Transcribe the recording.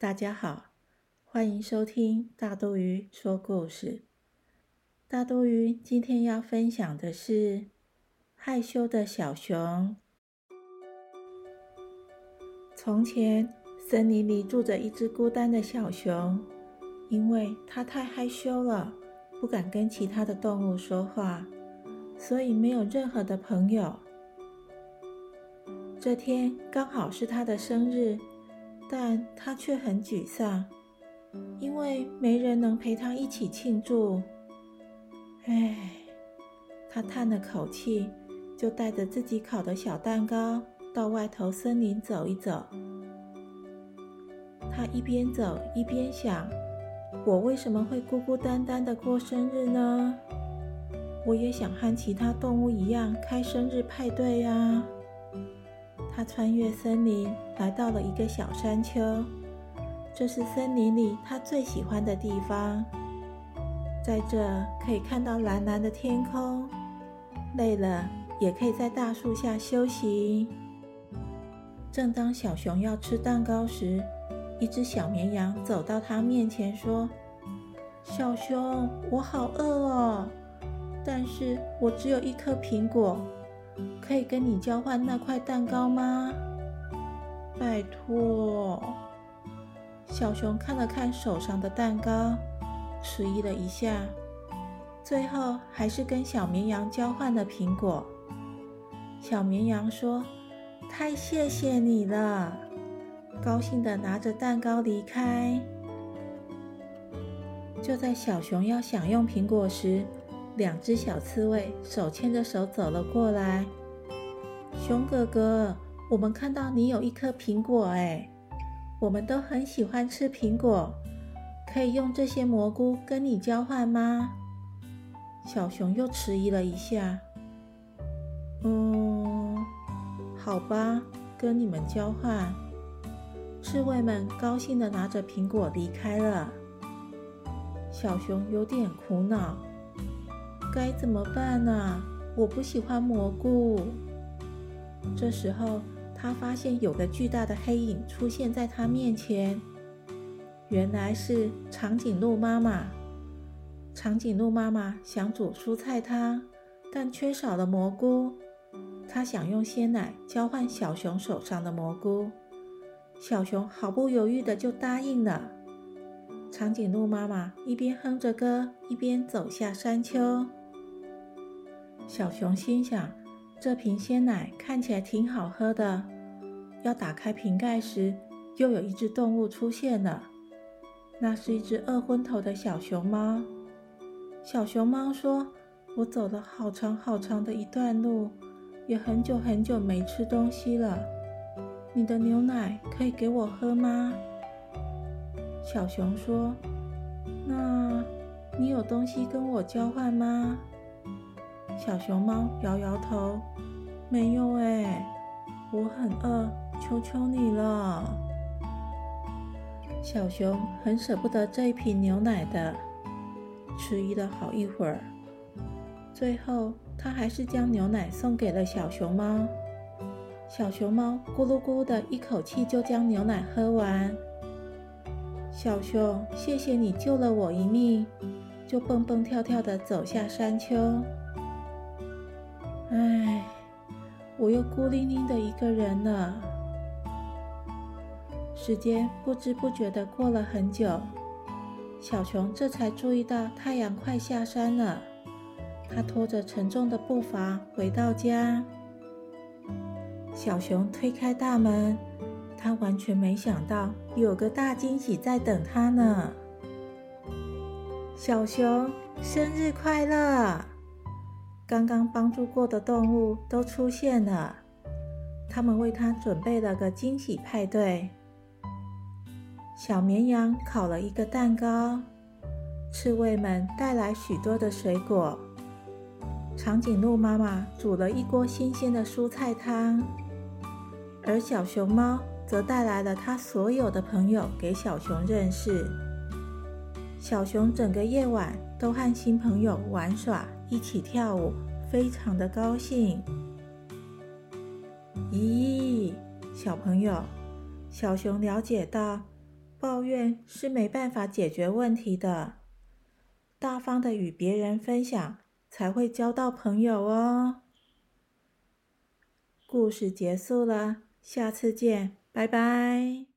大家好，欢迎收听大多鱼说故事。大多鱼今天要分享的是害羞的小熊。从前，森林里住着一只孤单的小熊，因为它太害羞了，不敢跟其他的动物说话，所以没有任何的朋友。这天刚好是它的生日。但他却很沮丧，因为没人能陪他一起庆祝。唉，他叹了口气，就带着自己烤的小蛋糕到外头森林走一走。他一边走一边想：我为什么会孤孤单单的过生日呢？我也想和其他动物一样开生日派对呀。他穿越森林，来到了一个小山丘。这是森林里他最喜欢的地方，在这可以看到蓝蓝的天空。累了，也可以在大树下休息。正当小熊要吃蛋糕时，一只小绵羊走到他面前说：“小熊，我好饿哦，但是我只有一颗苹果。”可以跟你交换那块蛋糕吗？拜托。小熊看了看手上的蛋糕，迟疑了一下，最后还是跟小绵羊交换了苹果。小绵羊说：“太谢谢你了！”高兴的拿着蛋糕离开。就在小熊要享用苹果时，两只小刺猬手牵着手走了过来。熊哥哥，我们看到你有一颗苹果，哎，我们都很喜欢吃苹果，可以用这些蘑菇跟你交换吗？小熊又迟疑了一下，嗯，好吧，跟你们交换。刺猬们高兴地拿着苹果离开了。小熊有点苦恼。该怎么办呢？我不喜欢蘑菇。这时候，他发现有个巨大的黑影出现在他面前，原来是长颈鹿妈妈。长颈鹿妈妈想煮蔬菜汤，但缺少了蘑菇。她想用鲜奶交换小熊手上的蘑菇，小熊毫不犹豫的就答应了。长颈鹿妈妈一边哼着歌，一边走下山丘。小熊心想：“这瓶鲜奶看起来挺好喝的。”要打开瓶盖时，又有一只动物出现了。那是一只饿昏头的小熊猫。小熊猫说：“我走了好长好长的一段路，也很久很久没吃东西了。你的牛奶可以给我喝吗？”小熊说：“那你有东西跟我交换吗？”小熊猫摇摇头，没有哎，我很饿，求求你了。小熊很舍不得这一瓶牛奶的，迟疑了好一会儿，最后他还是将牛奶送给了小熊猫。小熊猫咕噜咕的一口气就将牛奶喝完。小熊，谢谢你救了我一命，就蹦蹦跳跳的走下山丘。我又孤零零的一个人了。时间不知不觉的过了很久，小熊这才注意到太阳快下山了。他拖着沉重的步伐回到家。小熊推开大门，他完全没想到有个大惊喜在等他呢。小熊，生日快乐！刚刚帮助过的动物都出现了，他们为他准备了个惊喜派对。小绵羊烤了一个蛋糕，刺猬们带来许多的水果，长颈鹿妈妈煮了一锅新鲜的蔬菜汤，而小熊猫则带来了它所有的朋友给小熊认识。小熊整个夜晚都和新朋友玩耍。一起跳舞，非常的高兴。咦，小朋友，小熊了解到，抱怨是没办法解决问题的，大方的与别人分享，才会交到朋友哦。故事结束了，下次见，拜拜。